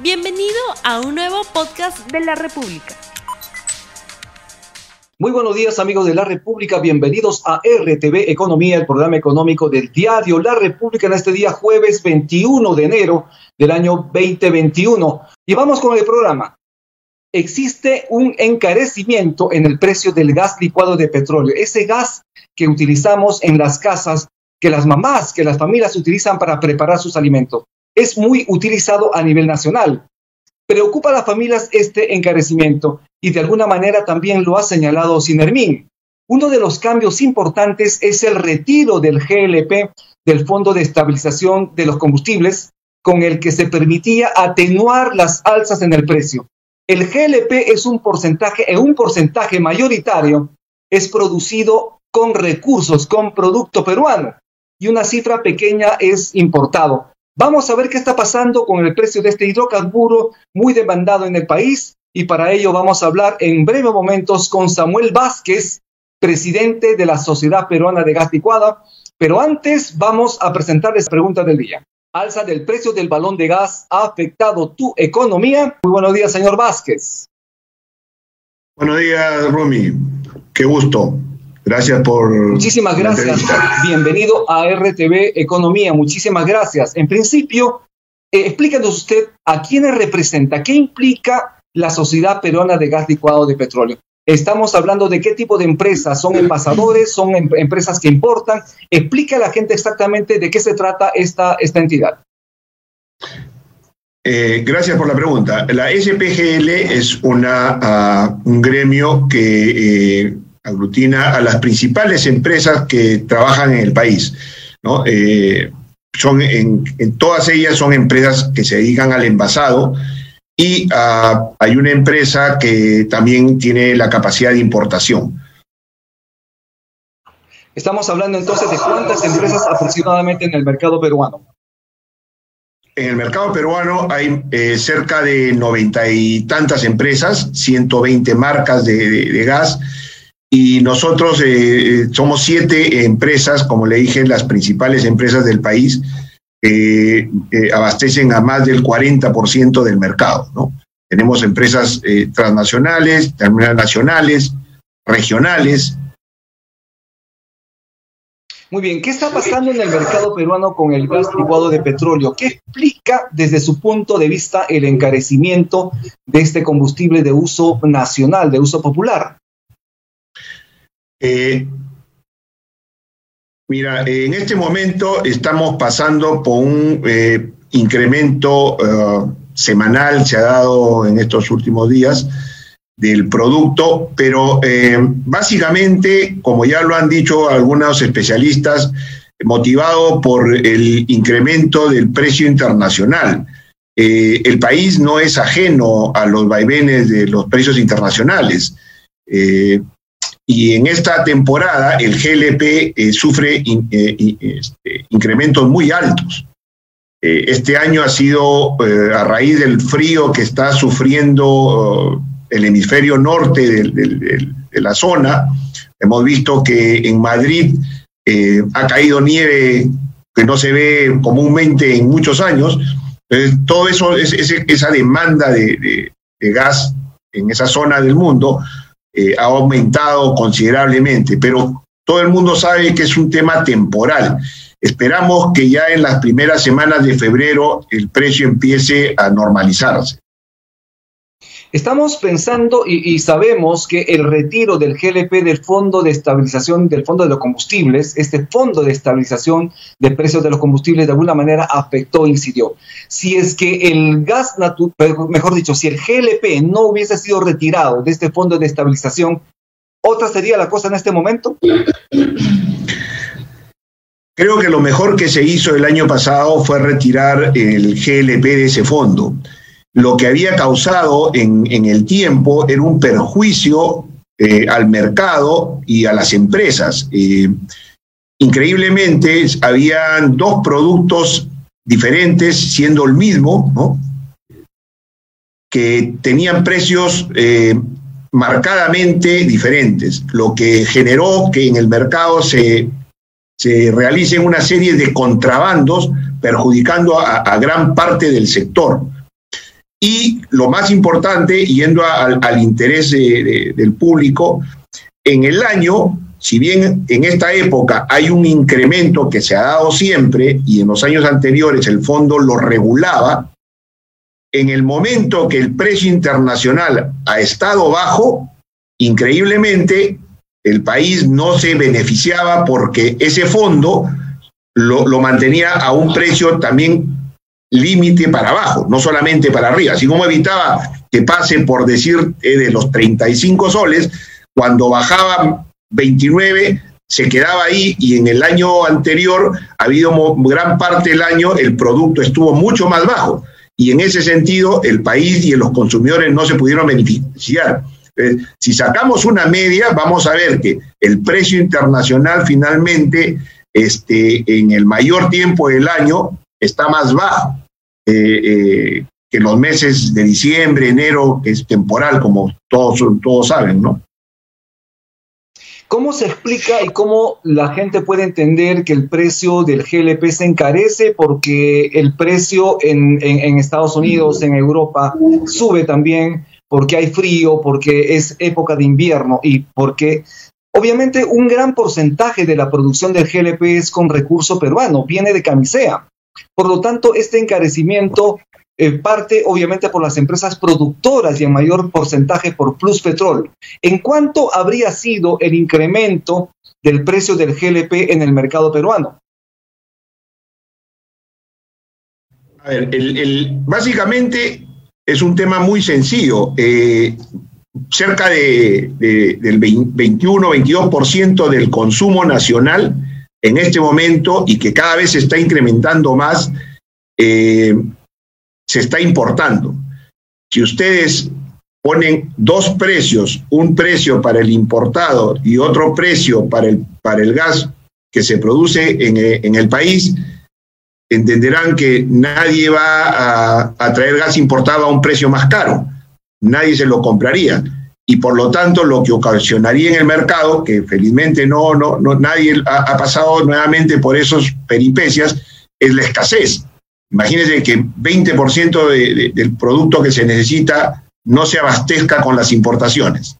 Bienvenido a un nuevo podcast de la República. Muy buenos días amigos de la República, bienvenidos a RTV Economía, el programa económico del diario La República en este día jueves 21 de enero del año 2021. Y vamos con el programa. Existe un encarecimiento en el precio del gas licuado de petróleo, ese gas que utilizamos en las casas, que las mamás, que las familias utilizan para preparar sus alimentos es muy utilizado a nivel nacional. Preocupa a las familias este encarecimiento y de alguna manera también lo ha señalado Sinermin. Uno de los cambios importantes es el retiro del GLP, del Fondo de Estabilización de los Combustibles, con el que se permitía atenuar las alzas en el precio. El GLP es un porcentaje, un porcentaje mayoritario, es producido con recursos, con producto peruano, y una cifra pequeña es importado. Vamos a ver qué está pasando con el precio de este hidrocarburo muy demandado en el país y para ello vamos a hablar en breves momentos con Samuel Vázquez, presidente de la Sociedad Peruana de Gas Licuada. Pero antes vamos a presentarles preguntas del día. Alza del precio del balón de gas ha afectado tu economía. Muy buenos días, señor Vázquez. Buenos días, Rumi. Qué gusto. Gracias por... Muchísimas gracias. Bienvenido a RTV Economía. Muchísimas gracias. En principio, eh, explícanos usted a quiénes representa, qué implica la Sociedad Peruana de Gas Licuado de Petróleo. Estamos hablando de qué tipo de empresas, son envasadores, son em, empresas que importan. Explica a la gente exactamente de qué se trata esta, esta entidad. Eh, gracias por la pregunta. La SPGL es una, ah, un gremio que eh, aglutina a las principales empresas que trabajan en el país. ¿no? Eh, son en, todas ellas son empresas que se dedican al envasado y ah, hay una empresa que también tiene la capacidad de importación. Estamos hablando entonces de cuántas empresas aproximadamente en el mercado peruano. En el mercado peruano hay eh, cerca de noventa y tantas empresas, 120 marcas de gas y nosotros eh, somos siete empresas, como le dije, las principales empresas del país, que eh, abastecen a más del 40% del mercado. ¿no? Tenemos empresas eh, transnacionales, también nacionales, regionales. Muy bien, ¿qué está pasando en el mercado peruano con el gas licuado de petróleo? ¿Qué explica desde su punto de vista el encarecimiento de este combustible de uso nacional, de uso popular? Eh, mira, en este momento estamos pasando por un eh, incremento eh, semanal, se ha dado en estos últimos días, del producto, pero básicamente, como ya lo han dicho algunos especialistas, motivado por el incremento del precio internacional. el país no es ajeno a los vaivenes de los precios internacionales. Y en esta temporada el GLP eh, sufre eh, este, incrementos muy altos. Eh, este año ha sido a raíz del frío que está sufriendo oh, el hemisferio norte de, la zona. Hemos visto que en Madrid ha caído nieve que no se ve comúnmente en muchos años. todo eso, esa demanda de gas en esa zona del mundo eh, ha aumentado considerablemente, pero todo el mundo sabe que es un tema temporal. Esperamos que ya en las primeras semanas de febrero el precio empiece a normalizarse. Estamos pensando y, sabemos que el retiro del GLP del Fondo de Estabilización del Fondo de los Combustibles, este Fondo de Estabilización de Precios de los Combustibles, de alguna manera afectó, incidió. Si es que el gas natural, mejor dicho, si el GLP no hubiese sido retirado de este Fondo de Estabilización, ¿otra sería la cosa en este momento? Creo que lo mejor que se hizo el año pasado fue retirar el GLP de ese fondo lo que había causado en, el tiempo era un perjuicio eh, al mercado y a las empresas. Eh, increíblemente, habían dos productos diferentes, siendo el mismo, que tenían precios eh, marcadamente diferentes, lo que generó que en el mercado se, se realicen una serie de contrabandos perjudicando a gran parte del sector. Y lo más importante, yendo al, interés del público, en el año, si bien en esta época hay un incremento que se ha dado siempre y en los años anteriores el fondo lo regulaba, en el momento que el precio internacional ha estado bajo, increíblemente el país no se beneficiaba porque ese fondo lo, mantenía a un precio también límite para abajo, no solamente para arriba, así como evitaba que pase por decir eh, de los 35 soles, cuando bajaba 29 se quedaba ahí y en el año anterior ha habido gran parte del año el producto estuvo mucho más bajo y en ese sentido el país y los consumidores no se pudieron beneficiar. Eh, si sacamos una media, vamos a ver que el precio internacional finalmente este, en el mayor tiempo del año está más bajo eh, eh, que los meses de diciembre, enero, que es temporal, como todos, todos saben, ¿no? ¿Cómo se explica y cómo la gente puede entender que el precio del GLP se encarece porque el precio en, en, Estados Unidos, en Europa, sube también porque hay frío, porque es época de invierno y porque obviamente un gran porcentaje de la producción del GLP es con recurso peruano, viene de camisea. Por lo tanto, este encarecimiento eh, parte obviamente por las empresas productoras y en mayor porcentaje por Plus Petrol. ¿En cuánto habría sido el incremento del precio del GLP en el mercado peruano? A ver, básicamente es un tema muy sencillo. Eh, cerca de, del 21-22% del consumo nacional en este momento y que cada vez se está incrementando más, eh, se está importando. Si ustedes ponen dos precios, un precio para el importado y otro precio para el, para el gas que se produce en, eh, el país, entenderán que nadie va a, traer gas importado a un precio más caro. Nadie se lo compraría. Y por lo tanto, lo que ocasionaría en el mercado, que felizmente no, no, no nadie ha, pasado nuevamente por esos peripecias, es la escasez. Imagínense que 20% del producto que se necesita no se abastezca con las importaciones.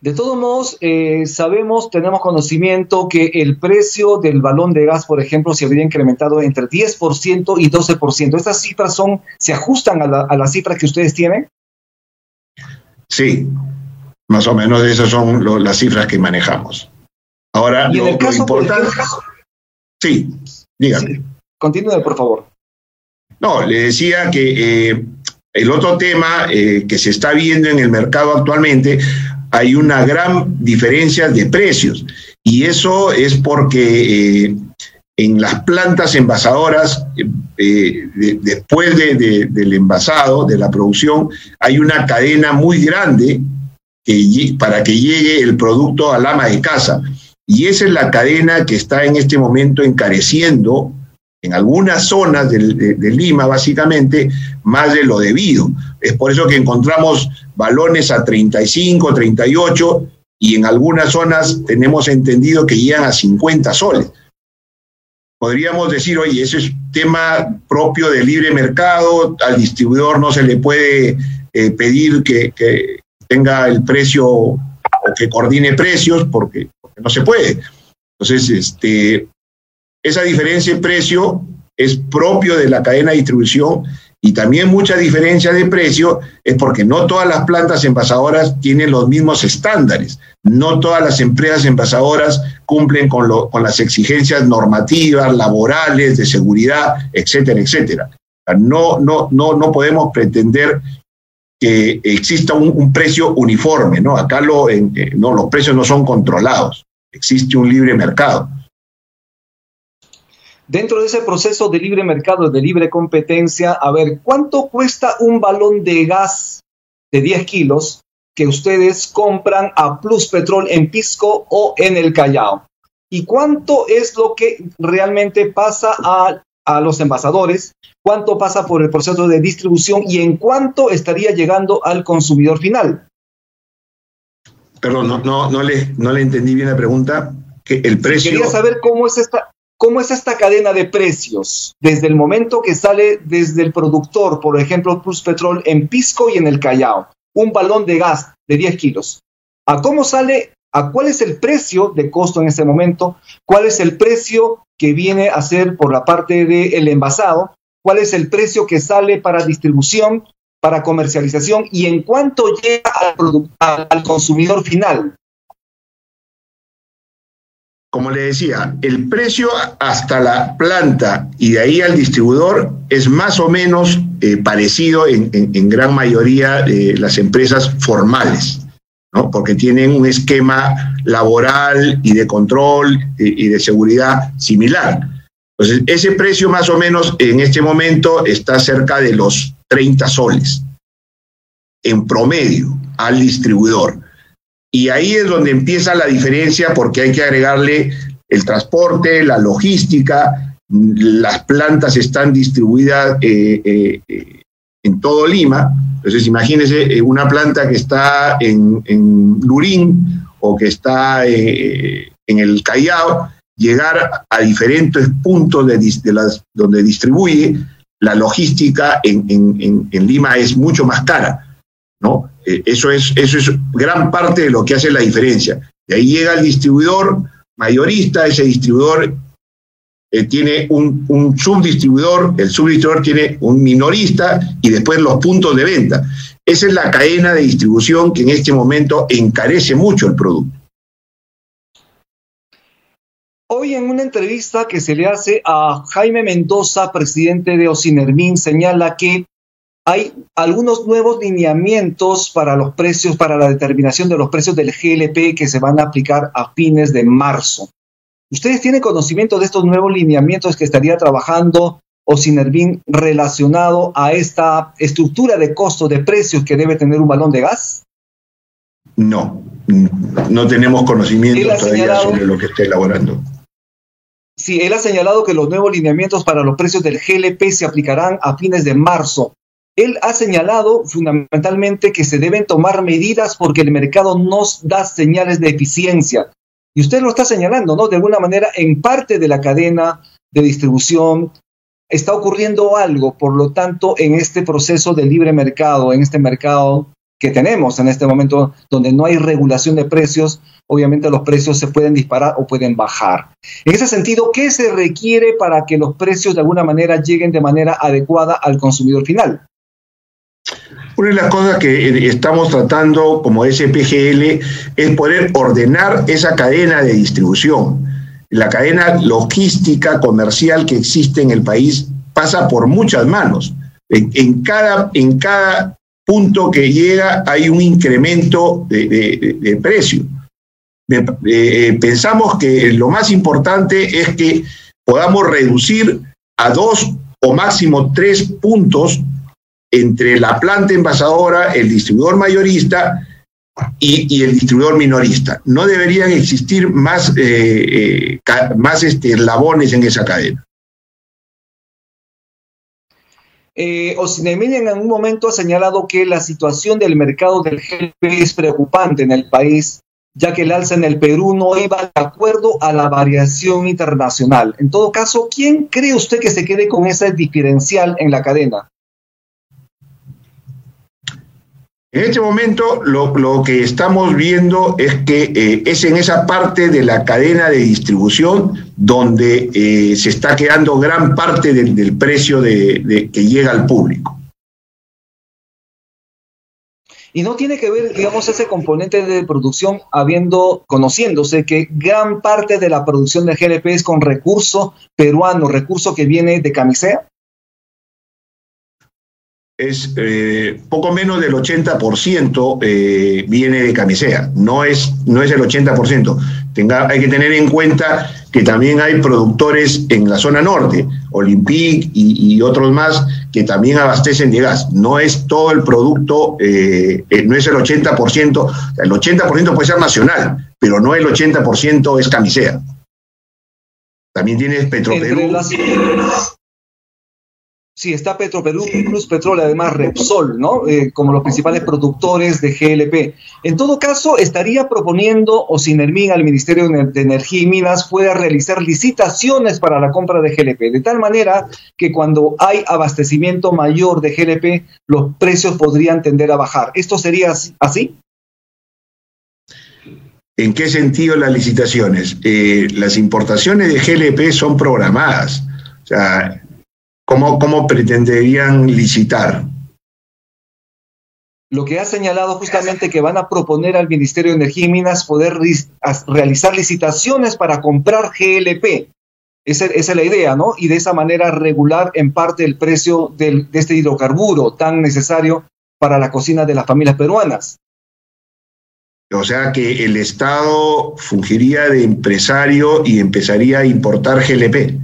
De todos modos, eh, sabemos, tenemos conocimiento que el precio del balón de gas, por ejemplo, se habría incrementado entre 10% y 12%. ¿Estas cifras son, se ajustan a, las cifras que ustedes tienen? Sí, más o menos esas son las cifras que manejamos. Ahora, ¿Y en el caso, importante... sí, Dígame. Continúe, por favor. No, le decía que eh, el otro tema eh, que se está viendo en el mercado actualmente, hay una gran diferencia de precios. Y eso es porque eh, en las plantas envasadoras, después del envasado, de la producción, hay una cadena muy grande que, para que llegue el producto al ama de casa. Y esa es la cadena que está en este momento encareciendo en algunas zonas de, Lima, básicamente, más de lo debido. Es por eso que encontramos balones a 35, 38 y en algunas zonas tenemos entendido que llegan a 50 soles. Podríamos decir, oye, ese es tema propio del libre mercado, al distribuidor no se le puede eh, pedir que, tenga el precio o que coordine precios porque no se puede. Entonces, este, esa diferencia de precio es propio de la cadena de distribución y también mucha diferencia de precio es porque no todas las plantas envasadoras tienen los mismos estándares, no todas las empresas envasadoras cumplen con, lo, con las exigencias normativas, laborales, de seguridad, etcétera, etcétera. No, no, no, no podemos pretender que exista un, precio uniforme, ¿no? Acá lo, eh, no, los precios no son controlados, existe un libre mercado. Dentro de ese proceso de libre mercado, de libre competencia, a ver, ¿cuánto cuesta un balón de gas de 10 kilos que ustedes compran a Plus Petrol en Pisco o en el Callao? ¿Y cuánto es lo que realmente pasa a, a los envasadores cuánto pasa por el proceso de distribución y en cuánto estaría llegando al consumidor final. Perdón, no, no, no, le, no le entendí bien la pregunta. Que el precio... Quería saber cómo es esta, ¿Cómo es esta cadena de precios? Desde el momento que sale desde el productor, por ejemplo, Plus Petrol en Pisco y en el Callao, un balón de gas de 10 kilos. ¿A cómo sale? ¿A cuál es el precio de costo en ese momento? ¿Cuál es el precio que viene a ser por la parte del envasado? ¿Cuál es el precio que sale para distribución, para comercialización y en cuánto llega al consumidor final? Como le decía, el precio hasta la planta y de ahí al distribuidor es más o menos eh, parecido en, gran mayoría de las empresas formales, ¿no? porque tienen un esquema laboral y de control y, y de seguridad similar. Entonces, ese precio más o menos en este momento está cerca de los 30 soles en promedio al distribuidor. Y ahí es donde empieza la diferencia porque hay que agregarle el transporte, la logística, las plantas están distribuidas eh, eh, eh, en todo Lima. Entonces, imagínense una planta que está en, Lurín o que está en el Callao, llegar a diferentes puntos de, las, donde distribuye, la logística en, en Lima es mucho más cara. ¿No? Eh, eso, es, eso es gran parte de lo que hace la diferencia. De ahí llega el distribuidor mayorista, ese distribuidor eh, tiene un, un, subdistribuidor, el subdistribuidor tiene un minorista y después los puntos de venta. Esa es la cadena de distribución que en este momento encarece mucho el producto. Hoy en una entrevista que se le hace a Jaime Mendoza, presidente de Ocinermin, señala que hay algunos nuevos lineamientos para los precios, para la determinación de los precios del GLP que se van a aplicar a fines de marzo. ¿Ustedes tienen conocimiento de estos nuevos lineamientos que estaría trabajando o Sinervin relacionado a esta estructura de costo de precios que debe tener un balón de gas? No, no tenemos conocimiento todavía sobre lo que está elaborando. Sí, él ha señalado que los nuevos lineamientos para los precios del GLP se aplicarán a fines de marzo. Él ha señalado fundamentalmente que se deben tomar medidas porque el mercado nos da señales de eficiencia. Y usted lo está señalando, ¿no? De alguna manera, en parte de la cadena de distribución está ocurriendo algo, por lo tanto, en este proceso de libre mercado, en este mercado que tenemos en este momento, donde no hay regulación de precios, obviamente los precios se pueden disparar o pueden bajar. En ese sentido, ¿qué se requiere para que los precios de alguna manera lleguen de manera adecuada al consumidor final? Una de las cosas que eh, estamos tratando como SPGL es poder ordenar esa cadena de distribución. La cadena logística comercial que existe en el país pasa por muchas manos. En, cada, en cada punto que llega hay un incremento de, precio. Eh, pensamos que lo más importante es que podamos reducir a dos o máximo tres puntos entre la planta envasadora, el distribuidor mayorista y, el distribuidor minorista. No deberían existir más, eh, eh, más este, eslabones en esa cadena. Eh, en algún momento ha señalado que la situación del mercado del GLP es preocupante en el país, ya que el alza en el Perú no iba de acuerdo a la variación internacional. En todo caso, ¿quién cree usted que se quede con ese diferencial en la cadena? En este momento lo, que estamos viendo es que eh, es en esa parte de la cadena de distribución donde eh, se está quedando gran parte del, precio de, que llega al público. Y no tiene que ver, digamos, ese componente de producción habiendo, conociéndose que gran parte de la producción de GLP es con recurso peruano, recurso que viene de camisea es eh, poco menos del 80% eh, viene de camisea, no es, no es el 80%. Tenga, hay que tener en cuenta que también hay productores en la zona norte, Olympic y, otros más, que también abastecen de gas. No es todo el producto, eh, no es el 80%, el 80% puede ser nacional, pero no el 80% es camisea. También tienes Petroperú. Sí, está Petroperú, Cruz Petrol, además Repsol, ¿no? Eh, como los principales productores de GLP. En todo caso, estaría proponiendo o Sinermin al Ministerio de Energía y Minas pueda realizar licitaciones para la compra de GLP, de tal manera que cuando hay abastecimiento mayor de GLP, los precios podrían tender a bajar. ¿Esto sería así? ¿En qué sentido las licitaciones? Eh, las importaciones de GLP son programadas. O sea, ¿Cómo, pretenderían licitar? Lo que ha señalado justamente que van a proponer al Ministerio de Energía y Minas poder realizar licitaciones para comprar GLP. Esa, es la idea, ¿no? Y de esa manera regular en parte el precio de este hidrocarburo tan necesario para la cocina de las familias peruanas. O sea que el Estado fungiría de empresario y empezaría a importar GLP.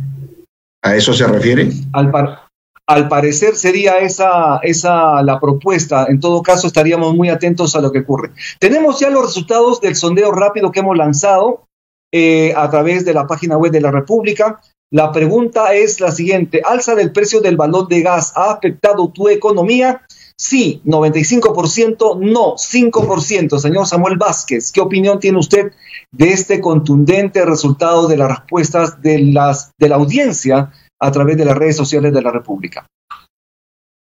¿A eso se refiere? Al, parecer sería esa, esa la propuesta. En todo caso, estaríamos muy atentos a lo que ocurre. Tenemos ya los resultados del sondeo rápido que hemos lanzado eh, a través de la página web de la República. La pregunta es la siguiente. ¿Alza del precio del balón de gas ha afectado tu economía? Sí, 95%, no, 5%. Señor Samuel Vázquez, ¿qué opinión tiene usted de este contundente resultado de las respuestas de, las, de la audiencia a través de las redes sociales de la República?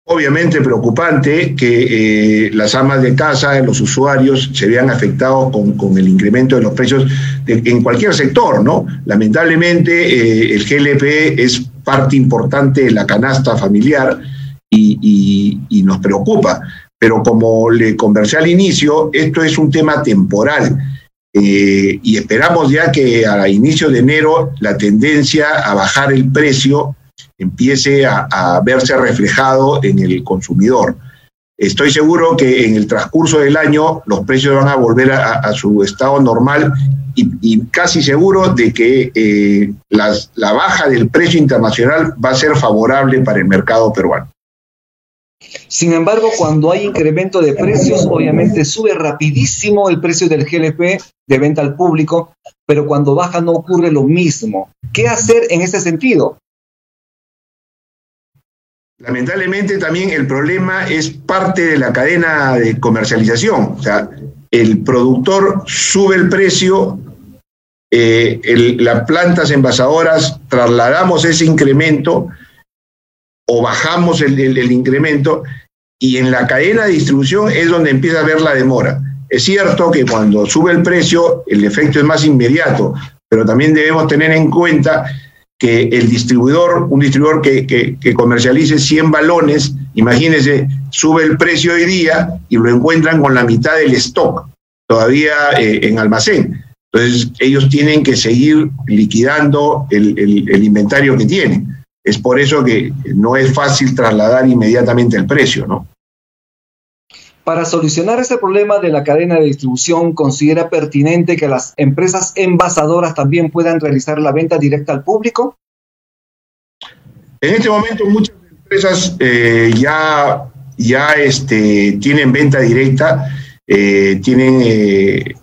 Obviamente preocupante que eh, las amas de casa, los usuarios, se vean afectados con, el incremento de los precios en cualquier sector, ¿no? Lamentablemente eh, el GLP es parte importante de la canasta familiar y, nos preocupa. Pero como le conversé al inicio, esto es un tema temporal. Eh, y esperamos ya que a inicio de enero la tendencia a bajar el precio empiece a, verse reflejado en el consumidor. Estoy seguro que en el transcurso del año los precios van a volver a, su estado normal y, casi seguro de que eh, la baja del precio internacional va a ser favorable para el mercado peruano. Sin embargo, cuando hay incremento de precios, obviamente sube rapidísimo el precio del GLP de venta al público, pero cuando baja no ocurre lo mismo. ¿Qué hacer en ese sentido? Lamentablemente también el problema es parte de la cadena de comercialización. O sea, el productor sube el precio, eh, las plantas envasadoras trasladamos ese incremento, o bajamos el, incremento y en la cadena de distribución es donde empieza a haber la demora. Es cierto que cuando sube el precio el efecto es más inmediato, pero también debemos tener en cuenta que el distribuidor, un distribuidor que, comercialice 100 balones, imagínense, sube el precio hoy día y lo encuentran con la mitad del stock todavía eh, en almacén. Entonces ellos tienen que seguir liquidando el inventario que tienen. Es por eso que no es fácil trasladar inmediatamente el precio, ¿no? Para solucionar este problema de la cadena de distribución, ¿considera pertinente que las empresas envasadoras también puedan realizar la venta directa al público? En este momento muchas empresas eh, ya, ya este, tienen venta directa, eh, tienen eh,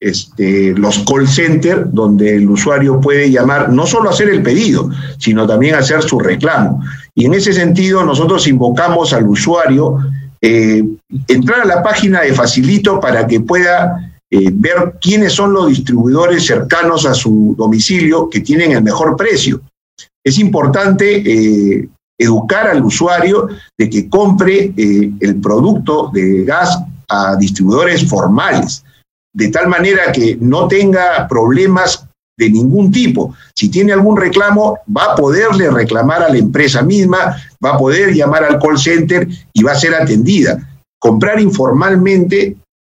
este, los call centers donde el usuario puede llamar no solo hacer el pedido, sino también hacer su reclamo. Y en ese sentido nosotros invocamos al usuario eh, entrar a la página de Facilito para que pueda eh, ver quiénes son los distribuidores cercanos a su domicilio que tienen el mejor precio. Es importante eh, educar al usuario de que compre el producto de gas a distribuidores formales de tal manera que no tenga problemas de ningún tipo. Si tiene algún reclamo, va a poderle reclamar a la empresa misma, va a poder llamar al call center y va a ser atendida. Comprar informalmente,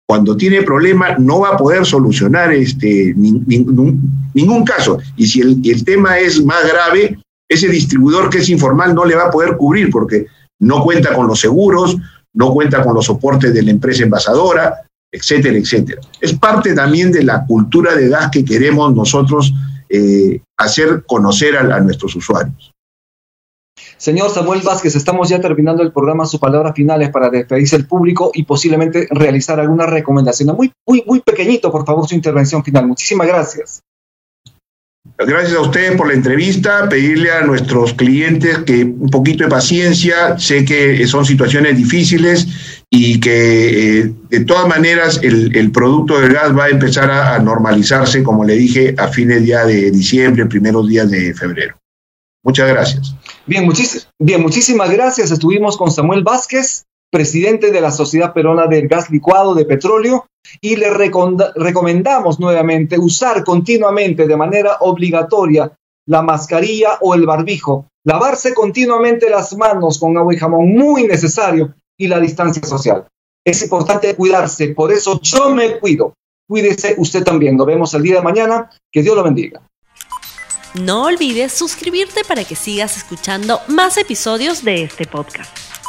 cuando tiene problema, no va a poder solucionar este, ningún, caso. Y si el, el tema es más grave, ese distribuidor que es informal no le va a poder cubrir porque no cuenta con los seguros, no cuenta con los soportes de la empresa envasadora, etcétera, etcétera. Es parte también de la cultura de gas que queremos nosotros eh, hacer conocer a, nuestros usuarios. Señor Samuel Vázquez, estamos ya terminando el programa. Sus palabras finales para despedirse el público y posiblemente realizar alguna recomendación. Muy, muy, muy pequeñito, por favor, su intervención final. Muchísimas gracias. Gracias a ustedes por la entrevista, pedirle a nuestros clientes que un poquito de paciencia, sé que son situaciones difíciles y que eh, de todas maneras el, producto del gas va a empezar a, normalizarse, como le dije, a fines día de diciembre, primeros días de febrero. Muchas gracias. Bien, muchísimas gracias. Estuvimos con Samuel Vázquez, presidente de la Sociedad Perona del Gas Licuado de Petróleo, y le recomendamos nuevamente usar continuamente de manera obligatoria la mascarilla o el barbijo, lavarse continuamente las manos con agua y jamón, muy necesario, y la distancia social. Es importante cuidarse, por eso yo me cuido. Cuídese usted también. Nos vemos el día de mañana. Que Dios lo bendiga. No olvides suscribirte para que sigas escuchando más episodios de este podcast.